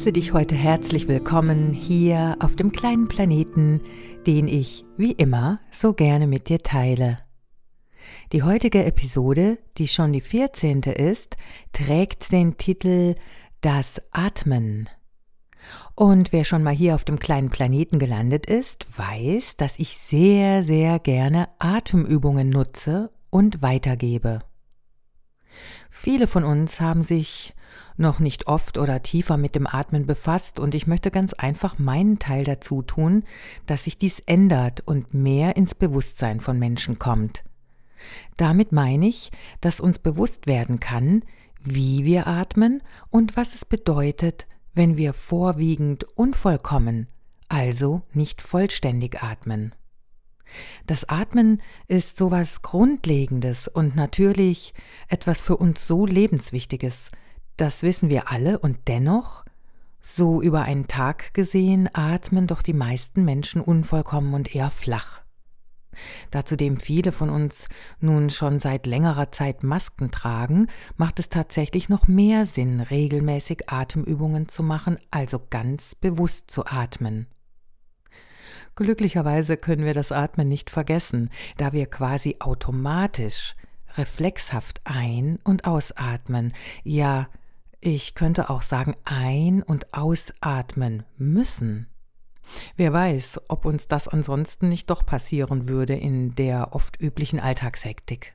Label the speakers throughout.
Speaker 1: Heiße dich heute herzlich willkommen hier auf dem kleinen Planeten, den ich, wie immer, so gerne mit dir teile. Die heutige Episode, die schon die 14. ist, trägt den Titel Das Atmen. Und wer schon mal hier auf dem kleinen Planeten gelandet ist, weiß, dass ich sehr, sehr gerne Atemübungen nutze und weitergebe. Viele von uns haben sich noch nicht oft oder tiefer mit dem Atmen befasst und ich möchte ganz einfach meinen Teil dazu tun, dass sich dies ändert und mehr ins Bewusstsein von Menschen kommt. Damit meine ich, dass uns bewusst werden kann, wie wir atmen und was es bedeutet, wenn wir vorwiegend unvollkommen, also nicht vollständig atmen. Das Atmen ist sowas Grundlegendes und natürlich etwas für uns so Lebenswichtiges. Das wissen wir alle und dennoch, so über einen Tag gesehen, atmen doch die meisten Menschen unvollkommen und eher flach. Da zudem viele von uns nun schon seit längerer Zeit Masken tragen, macht es tatsächlich noch mehr Sinn, regelmäßig Atemübungen zu machen, also ganz bewusst zu atmen. Glücklicherweise können wir das Atmen nicht vergessen, da wir quasi automatisch, reflexhaft ein- und ausatmen, ja, ich könnte auch sagen ein- und ausatmen müssen. Wer weiß, ob uns das ansonsten nicht doch passieren würde in der oft üblichen Alltagshektik.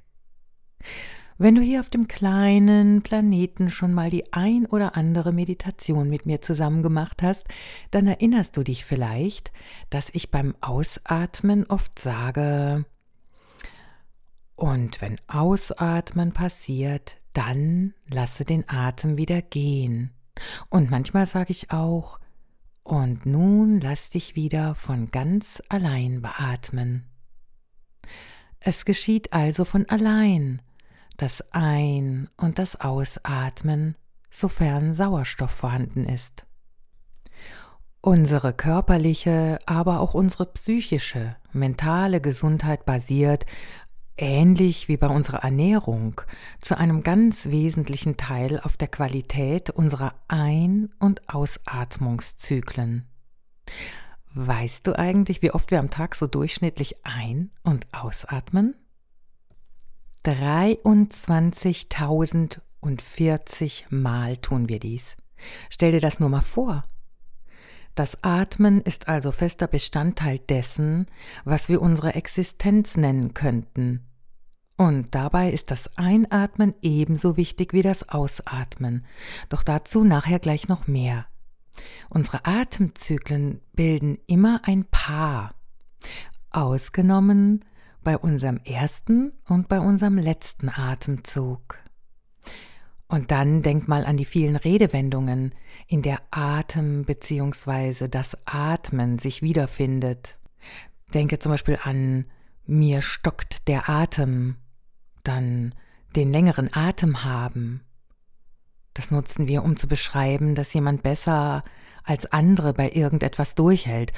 Speaker 1: Wenn du hier auf dem kleinen Planeten schon mal die ein oder andere Meditation mit mir zusammen gemacht hast, dann erinnerst du dich vielleicht, dass ich beim Ausatmen oft sage, und wenn Ausatmen passiert, dann lasse den Atem wieder gehen. Und manchmal sage ich auch, und nun lass dich wieder von ganz allein beatmen. Es geschieht also von allein, das Ein- und das Ausatmen, sofern Sauerstoff vorhanden ist. Unsere körperliche, aber auch unsere psychische, mentale Gesundheit basiert ähnlich wie bei unserer Ernährung, zu einem ganz wesentlichen Teil auf der Qualität unserer Ein- und Ausatmungszyklen. Weißt du eigentlich, wie oft wir am Tag so durchschnittlich ein- und ausatmen? 23.040 Mal tun wir dies. Stell dir das nur mal vor. Das Atmen ist also fester Bestandteil dessen, was wir unsere Existenz nennen könnten. Und dabei ist das Einatmen ebenso wichtig wie das Ausatmen, doch dazu nachher gleich noch mehr. Unsere Atemzyklen bilden immer ein Paar, ausgenommen bei unserem ersten und bei unserem letzten Atemzug. Und dann denk mal an die vielen Redewendungen, in der Atem bzw. das Atmen sich wiederfindet. Denke zum Beispiel an mir stockt der Atem, dann den längeren Atem haben. Das nutzen wir, um zu beschreiben, dass jemand besser als andere bei irgendetwas durchhält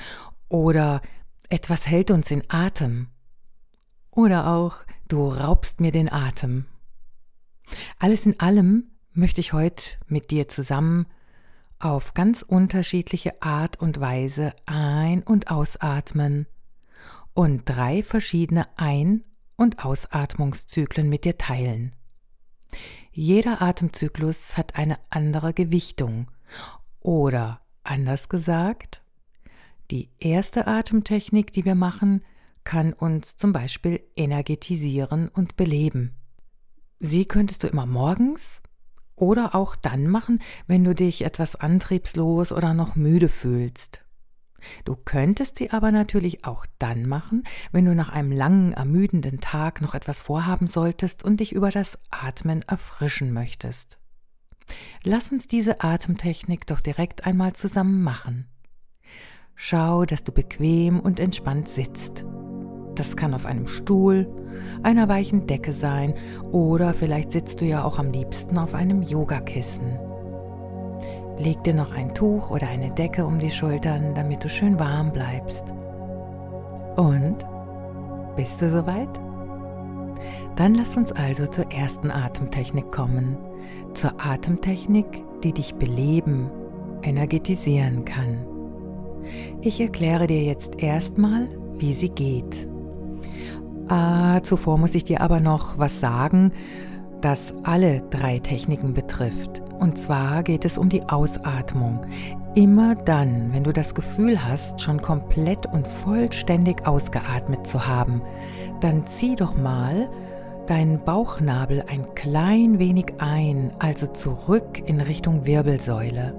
Speaker 1: oder etwas hält uns in Atem. Oder auch du raubst mir den Atem. Alles in allem möchte ich heute mit dir zusammen auf ganz unterschiedliche Art und Weise ein- und ausatmen und drei verschiedene Ein- und Ausatmungszyklen mit dir teilen. Jeder Atemzyklus hat eine andere Gewichtung oder anders gesagt, die erste Atemtechnik, die wir machen, kann uns zum Beispiel energetisieren und beleben. Sie könntest du immer morgens oder auch dann machen, wenn du dich etwas antriebslos oder noch müde fühlst. Du könntest sie aber natürlich auch dann machen, wenn du nach einem langen, ermüdenden Tag noch etwas vorhaben solltest und dich über das Atmen erfrischen möchtest. Lass uns diese Atemtechnik doch direkt einmal zusammen machen. Schau, dass du bequem und entspannt sitzt. Das kann auf einem Stuhl, einer weichen Decke sein oder vielleicht sitzt du ja auch am liebsten auf einem Yogakissen. Leg dir noch ein Tuch oder eine Decke um die Schultern, damit du schön warm bleibst. Und? Bist du soweit? Dann lass uns also zur ersten Atemtechnik kommen. Zur Atemtechnik, die dich beleben, energetisieren kann. Ich erkläre dir jetzt erstmal, wie sie geht. Ah, zuvor muss ich dir aber noch was sagen, das alle drei Techniken betrifft. Und zwar geht es um die Ausatmung. Immer dann, wenn du das Gefühl hast, schon komplett und vollständig ausgeatmet zu haben, dann zieh doch mal deinen Bauchnabel ein klein wenig ein, also zurück in Richtung Wirbelsäule.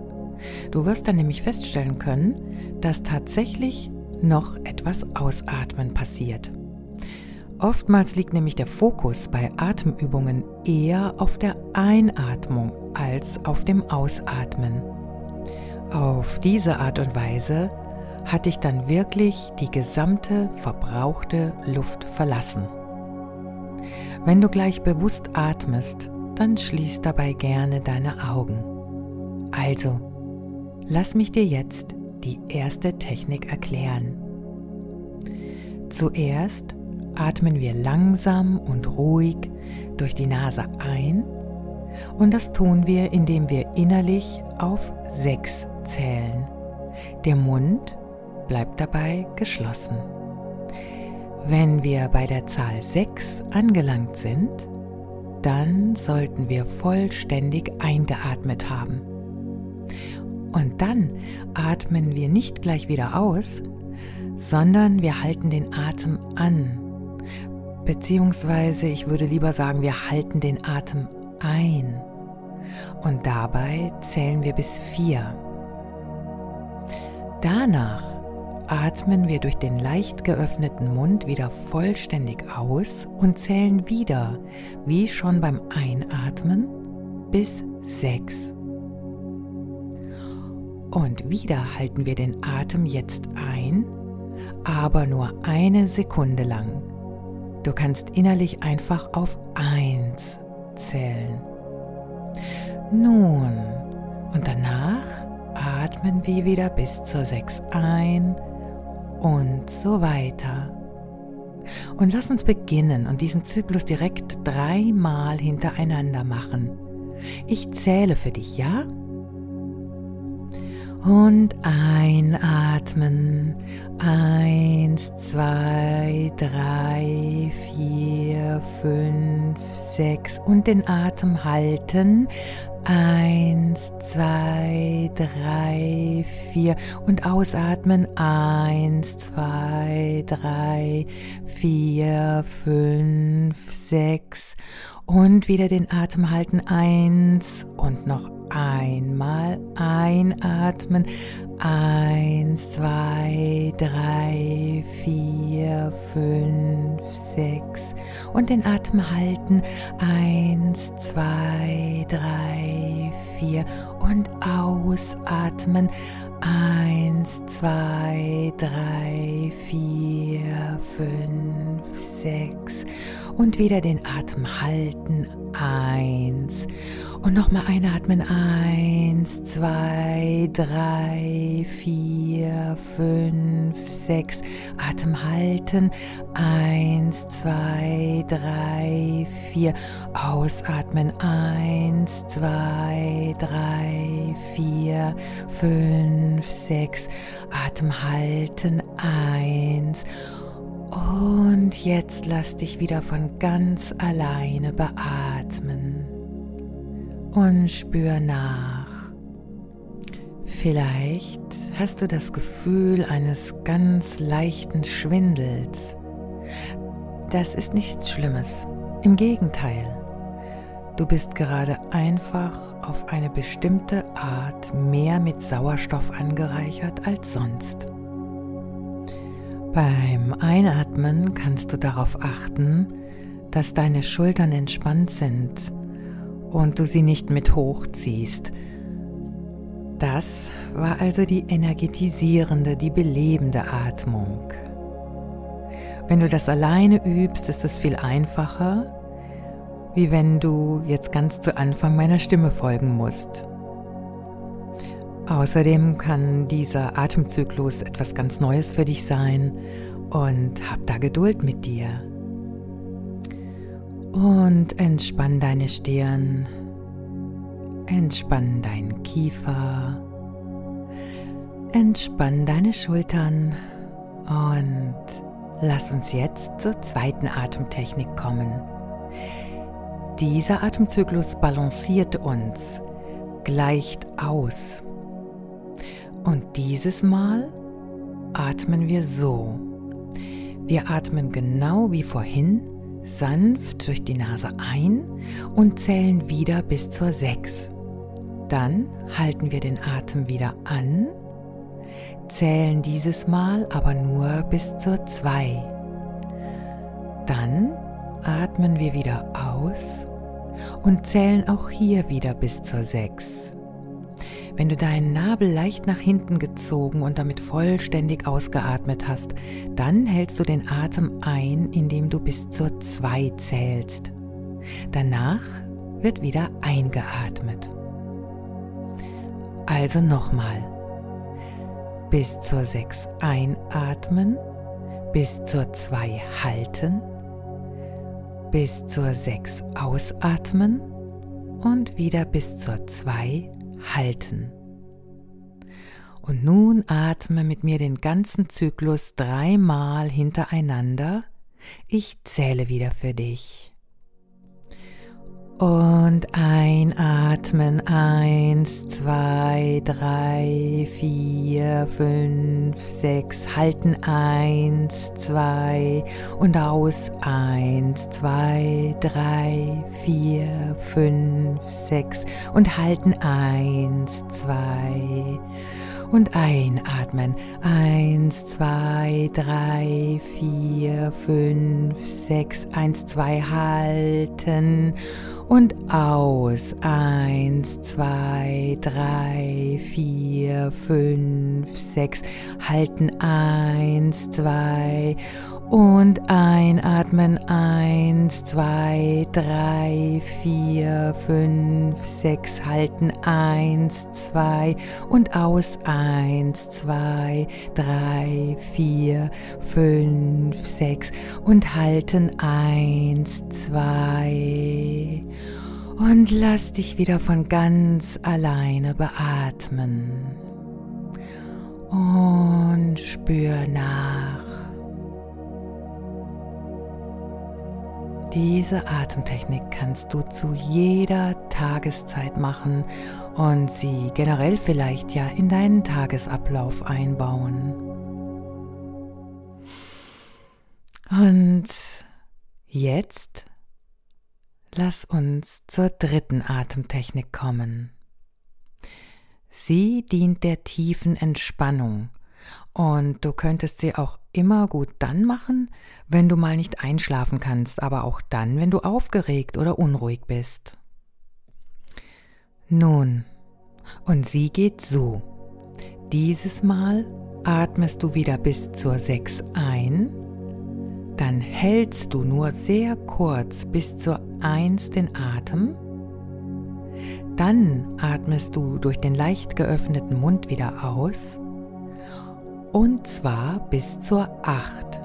Speaker 1: Du wirst dann nämlich feststellen können, dass tatsächlich noch etwas Ausatmen passiert. Oftmals liegt nämlich der Fokus bei Atemübungen eher auf der Einatmung als auf dem Ausatmen. Auf diese Art und Weise hat dich dann wirklich die gesamte verbrauchte Luft verlassen. Wenn du gleich bewusst atmest, dann schließ dabei gerne deine Augen. Also, lass mich dir jetzt die erste Technik erklären. Zuerst atmen wir langsam und ruhig durch die Nase ein und das tun wir, indem wir innerlich auf sechs zählen. Der Mund bleibt dabei geschlossen. Wenn wir bei der Zahl 6 angelangt sind, dann sollten wir vollständig eingeatmet haben. Und dann atmen wir nicht gleich wieder aus, sondern wir halten den Atem an Beziehungsweise ich würde lieber sagen, wir halten den Atem ein. Und dabei zählen wir bis vier. Danach atmen wir durch den leicht geöffneten Mund wieder vollständig aus und zählen wieder, wie schon beim Einatmen, bis sechs. Und wieder halten wir den Atem jetzt ein, aber nur eine Sekunde lang. Du kannst innerlich einfach auf 1 zählen. Nun, und danach atmen wir wieder bis zur 6 ein und so weiter. Und lass uns beginnen und diesen Zyklus direkt dreimal hintereinander machen. Ich zähle für dich, ja? Und einatmen. Eins, zwei, drei, vier, fünf, sechs und den Atem halten. Eins, zwei, drei, vier und ausatmen. Eins, zwei, drei, vier, fünf, sechs und wieder den Atem halten. Eins und noch einmal einatmen. Eins, zwei, drei, vier, fünf, sechs. Und den Atem halten. Eins, zwei, drei, vier. Und ausatmen. Eins, zwei, drei, vier, fünf, sechs. Und wieder den Atem halten. Eins. Und nochmal einatmen. Eins, zwei, drei, vier, fünf, sechs. Atem halten. Eins, zwei, drei, vier. Ausatmen. Eins, zwei, drei, vier, fünf, sechs. Atem halten. Eins. Und jetzt lass dich wieder von ganz alleine beatmen und spür nach. Vielleicht hast du das Gefühl eines ganz leichten Schwindels. Das ist nichts Schlimmes. Im Gegenteil. Du bist gerade einfach auf eine bestimmte Art mehr mit Sauerstoff angereichert als sonst. Beim Einatmen kannst du darauf achten, dass deine Schultern entspannt sind und du sie nicht mit hochziehst. Das war also die energetisierende, die belebende Atmung. Wenn du das alleine übst, ist es viel einfacher, wie wenn du jetzt ganz zu Anfang meiner Stimme folgen musst. Außerdem kann dieser Atemzyklus etwas ganz Neues für dich sein und hab da Geduld mit dir. Und entspann deine Stirn, entspann deinen Kiefer, Entspann deine Schultern und lass uns jetzt zur zweiten Atemtechnik kommen. Dieser Atemzyklus balanciert uns, gleicht aus. Und dieses Mal atmen wir so. Wir atmen genau wie vorhin sanft durch die Nase ein und zählen wieder bis zur 6. Dann halten wir den Atem wieder an, zählen dieses Mal aber nur bis zur 2. Dann atmen wir wieder aus und zählen auch hier wieder bis zur 6. Wenn du deinen Nabel leicht nach hinten gezogen und damit vollständig ausgeatmet hast, dann hältst du den Atem ein, indem du bis zur 2 zählst. Danach wird wieder eingeatmet. Also nochmal. Bis zur 6 einatmen, bis zur 2 halten, bis zur 6 ausatmen und wieder bis zur 2 halten. Und nun atme mit mir den ganzen Zyklus dreimal hintereinander. Ich zähle wieder für dich. Und einatmen. Eins, zwei, drei, vier, fünf, sechs. Halten. Eins, zwei. Und aus. Eins, zwei, drei, vier, fünf, sechs. Und halten. Eins, zwei und einatmen. Eins, zwei, drei, vier, fünf, sechs. Eins, zwei, halten und aus. Eins, zwei, drei, vier, fünf, sechs. Halten. Eins, zwei und einatmen. Eins, zwei, drei, vier, fünf, sechs. Halten. Eins, zwei. Und aus. Eins, zwei, drei, vier, fünf, sechs. Und halten. Eins, zwei. Und lass dich wieder von ganz alleine beatmen. Und spür nach. Diese Atemtechnik kannst du zu jeder Tageszeit machen und sie generell vielleicht ja in deinen Tagesablauf einbauen. Und jetzt lass uns zur dritten Atemtechnik kommen. Sie dient der tiefen Entspannung und du könntest sie auch immer gut dann machen, wenn du mal nicht einschlafen kannst, aber auch dann, wenn du aufgeregt oder unruhig bist. Nun, und sie geht so. Dieses Mal atmest du wieder bis zur 6 ein, dann hältst du nur sehr kurz bis zur 1 den Atem, dann atmest du durch den leicht geöffneten Mund wieder aus und zwar bis zur 8.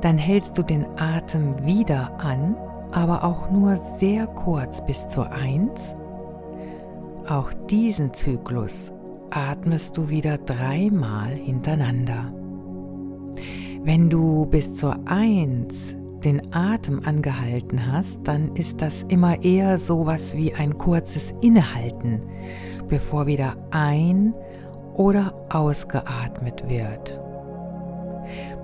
Speaker 1: Dann hältst du den Atem wieder an, aber auch nur sehr kurz bis zur 1. Auch diesen Zyklus atmest du wieder dreimal hintereinander. Wenn du bis zur 1 den Atem angehalten hast, dann ist das immer eher so was wie ein kurzes Innehalten, bevor wieder ein oder ausgeatmet wird.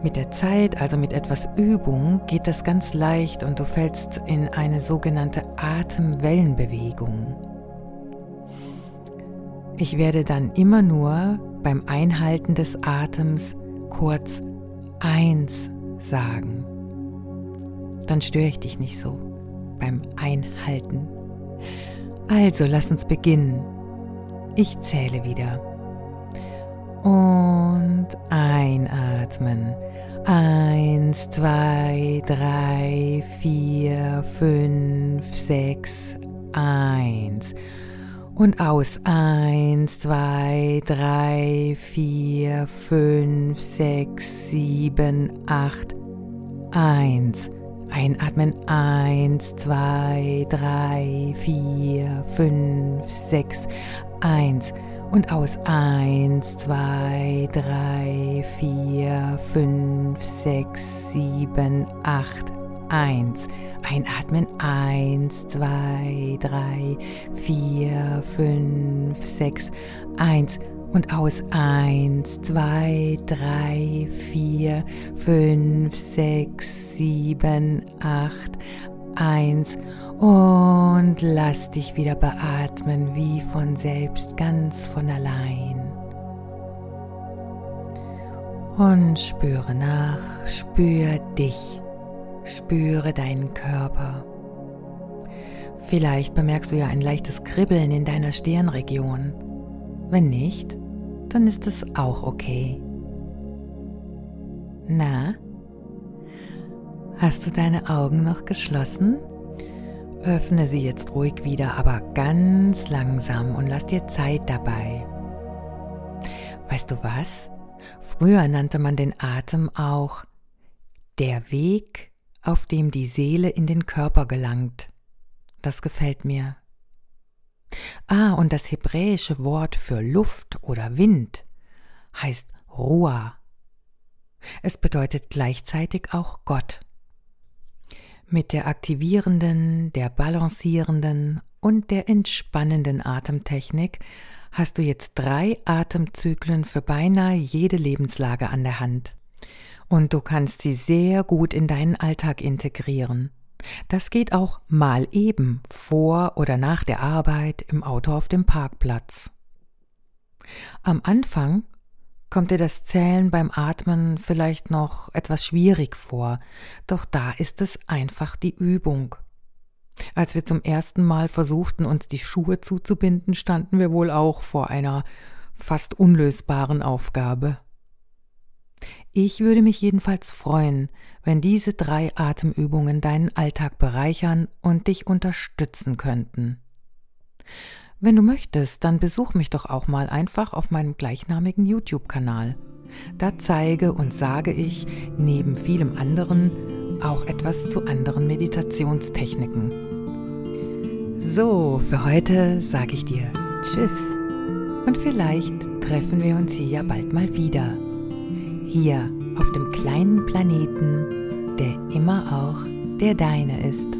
Speaker 1: Mit der Zeit, also mit etwas Übung, geht das ganz leicht und du fällst in eine sogenannte Atemwellenbewegung. Ich werde dann immer nur beim Einhalten des Atems kurz eins sagen. Dann störe ich dich nicht so beim Einhalten. Also lass uns beginnen. Ich zähle wieder und einatmen. Eins, zwei, drei, vier, fünf, sechs, eins. Und aus. Eins, zwei, drei, vier, fünf, sechs, sieben, acht, eins. Einatmen 1, 2, 3, 4, 5, 6, 1 und aus 1, 2, 3, 4, 5, 6, 7, 8, 1. Einatmen. 1, 2, 3, 4, 5, 6, 1 und aus 1, 2, 3, 4, 5, 6, 7, 8, 1 und lass dich wieder beatmen wie von selbst, ganz von allein. Und spüre nach, spür dich, spüre deinen Körper. Vielleicht bemerkst du ja ein leichtes Kribbeln in deiner Stirnregion. Wenn nicht, dann ist es auch okay. Na, hast du deine Augen noch geschlossen? Öffne sie jetzt ruhig wieder, aber ganz langsam und lass dir Zeit dabei. Weißt du was? Früher nannte man den Atem auch der Weg, auf dem die Seele in den Körper gelangt. Das gefällt mir. Ah, und das hebräische Wort für Luft oder Wind heißt Ruah. Es bedeutet gleichzeitig auch Gott. Mit der aktivierenden, der balancierenden und der entspannenden Atemtechnik hast du jetzt drei Atemzyklen für beinahe jede Lebenslage an der Hand. Und du kannst sie sehr gut in deinen Alltag integrieren. Das geht auch mal eben vor oder nach der Arbeit im Auto auf dem Parkplatz. Am Anfang kommt dir das Zählen beim Atmen vielleicht noch etwas schwierig vor, doch da ist es einfach die Übung. Als wir zum ersten Mal versuchten, uns die Schuhe zuzubinden, standen wir wohl auch vor einer fast unlösbaren Aufgabe. Ich würde mich jedenfalls freuen, wenn diese drei Atemübungen deinen Alltag bereichern und dich unterstützen könnten. Wenn du möchtest, dann besuch mich doch auch mal einfach auf meinem gleichnamigen YouTube-Kanal. Da zeige und sage ich neben vielem anderen auch etwas zu anderen Meditationstechniken. So, für heute sage ich dir Tschüss und vielleicht treffen wir uns hier ja bald mal wieder. Hier auf dem kleinen Planeten, der immer auch der deine ist.